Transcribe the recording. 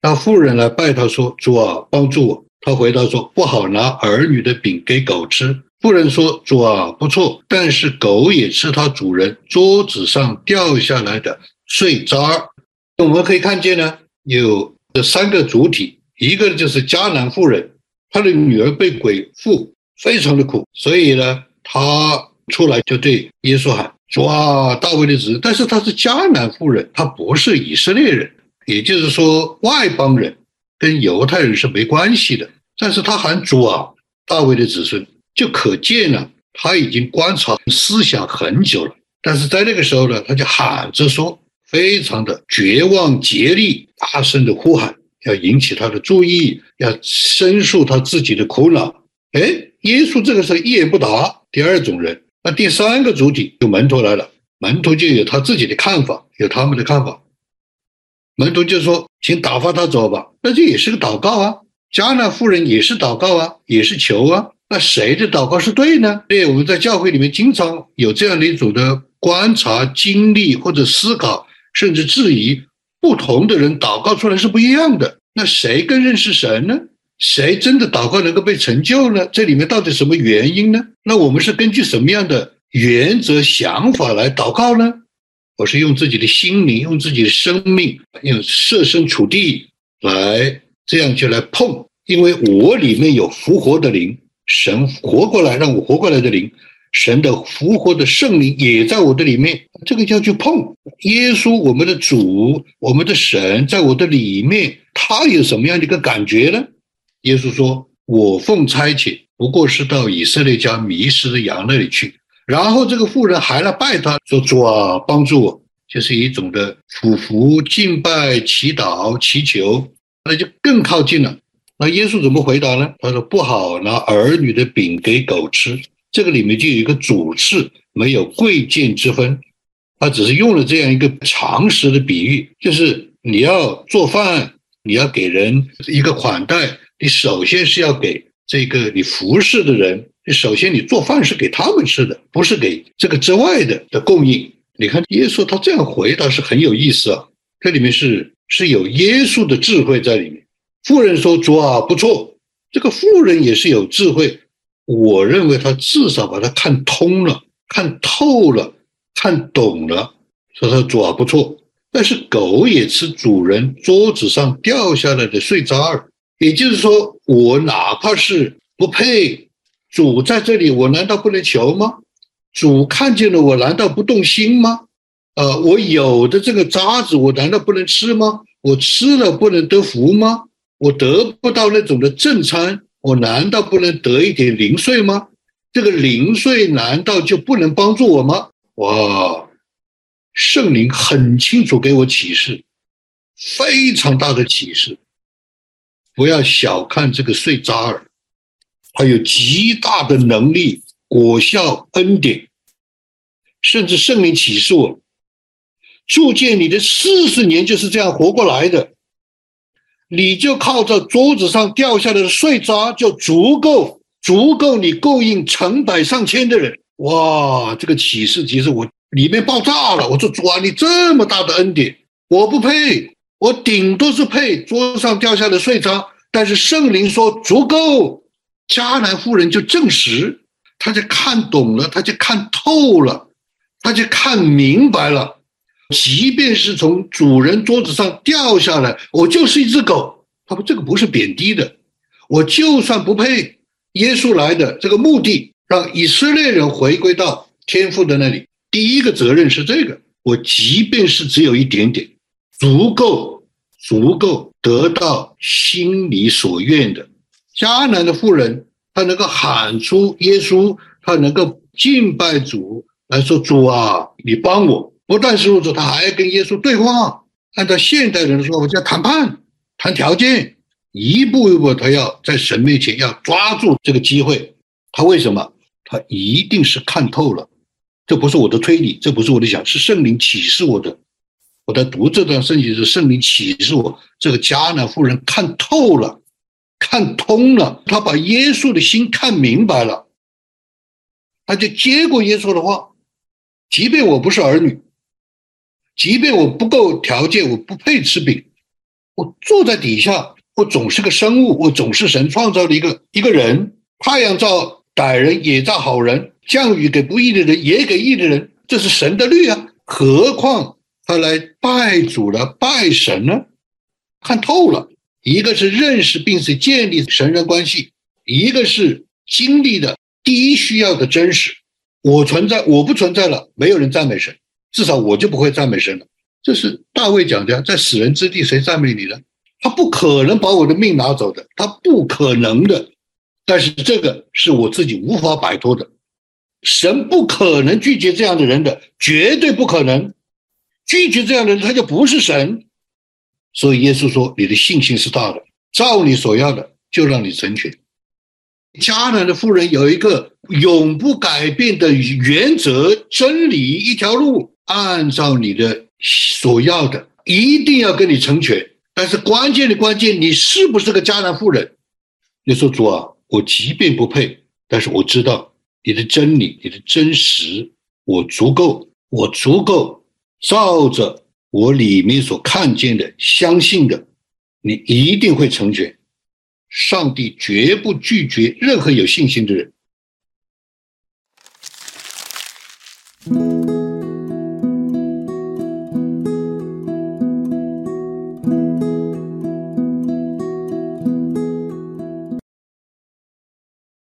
当妇人来拜他说：“主啊，帮助我。”他回答说：“不好拿儿女的饼给狗吃。”妇人说：“主啊，不错，但是狗也吃它主人桌子上掉下来的碎渣儿。”我们可以看见呢，有这三个主体，一个就是迦南妇人，她的女儿被鬼附，非常的苦，所以呢，他出来就对耶稣喊：“主啊，大卫的子。”但是他是迦南妇人，她不是以色列人，也就是说外邦人，跟犹太人是没关系的。但是他喊主啊，大卫的子孙。就可见了，他已经观察思想很久了。但是在那个时候呢，他就喊着说，非常的绝望竭力，大声的呼喊，要引起他的注意，要申诉他自己的苦恼。哎，耶稣这个时候一言不答。第二种人，那第三个主体就门徒来了，门徒就有他自己的看法，有他们的看法。门徒就说：“请打发他走吧。”那这也是个祷告啊。迦南夫人也是祷告啊，也是求啊。那谁的祷告是对呢？对，我们在教会里面经常有这样的一种的观察、经历或者思考，甚至质疑，不同的人祷告出来是不一样的。那谁更认识神呢？谁真的祷告能够被成就呢？这里面到底什么原因呢？那我们是根据什么样的原则、想法来祷告呢？我是用自己的心灵、用自己的生命、用设身处地来这样就来碰，因为我里面有复活的灵。神活过来，让我活过来的灵，神的复活的圣灵也在我的里面。这个叫去碰耶稣，我们的主，我们的神，在我的里面，他有什么样的一个感觉呢？耶稣说：“我奉差遣，不过是到以色列家迷失的羊那里去。”然后这个妇人还来拜他，说：“主啊，帮助我。”就是一种的俯伏、敬拜、祈祷、祈求，那就更靠近了。那耶稣怎么回答呢？他说：“不好拿儿女的饼给狗吃。”这个里面就有一个主次，没有贵贱之分。他只是用了这样一个常识的比喻，就是你要做饭，你要给人一个款待，你首先是要给这个你服侍的人。你首先你做饭是给他们吃的，不是给这个之外的的供应。你看耶稣他这样回答是很有意思啊，这里面是是有耶稣的智慧在里面。富人说：“主啊，不错，这个富人也是有智慧。我认为他至少把他看通了、看透了、看懂了。说他主啊，不错。但是狗也吃主人桌子上掉下来的碎渣儿，也就是说，我哪怕是不配，主在这里，我难道不能求吗？主看见了我，难道不动心吗？呃，我有的这个渣子，我难道不能吃吗？我吃了不能得福吗？”我得不到那种的正餐，我难道不能得一点零碎吗？这个零碎难道就不能帮助我吗？哇，圣灵很清楚给我启示，非常大的启示。不要小看这个碎渣儿，它有极大的能力、果效、恩典，甚至圣灵启示我，铸建你的四十年就是这样活过来的。你就靠着桌子上掉下来的碎渣，就足够足够你供应成百上千的人。哇，这个启示其实我里面爆炸了。我说主啊，你这么大的恩典，我不配，我顶多是配桌上掉下的碎渣。但是圣灵说足够，迦南夫人就证实，他就看懂了，他就看透了，他就看明白了。即便是从主人桌子上掉下来，我就是一只狗。他说：“这个不是贬低的，我就算不配。耶稣来的这个目的，让以色列人回归到天父的那里。第一个责任是这个。我即便是只有一点点，足够，足够得到心里所愿的。迦南的妇人，她能够喊出耶稣，她能够敬拜主，来说：主啊，你帮我。”不但是如此，他还跟耶稣对话。按照现代人的说法，叫谈判、谈条件，一步一步，他要在神面前要抓住这个机会。他为什么？他一定是看透了。这不是我的推理，这不是我的想，是圣灵启示我的。我在读这段圣经是圣灵启示我，这个迦南妇人看透了，看通了，她把耶稣的心看明白了。她就接过耶稣的话，即便我不是儿女，即便我不够条件，我不配吃饼，我坐在底下，我总是个生物，我总是神创造的一个一个人。太阳照歹人也照好人，降雨给不义的人也给义的人，这是神的律啊。何况他来拜主了，拜神呢？看透了，一个是认识并且建立神人关系，一个是经历的第一需要的真实。我存在，我不存在了，没有人赞美神，至少我就不会赞美神了。这是大卫讲的，在死人之地，谁赞美你呢？他不可能把我的命拿走的，他不可能的。但是这个是我自己无法摆脱的，神不可能拒绝这样的人的，绝对不可能拒绝这样的人，他就不是神。所以耶稣说：“你的信心是大的，照你所要的，就让你成全。”迦南的妇人有一个永不改变的原则、真理一条路，按照你的所要的，一定要跟你成全。但是关键的关键，你是不是个迦南妇人？你说主啊。我即便不配，但是我知道你的真理，你的真实，我足够，我足够照着我里面所看见的、相信的，你一定会成全。上帝绝不拒绝任何有信心的人。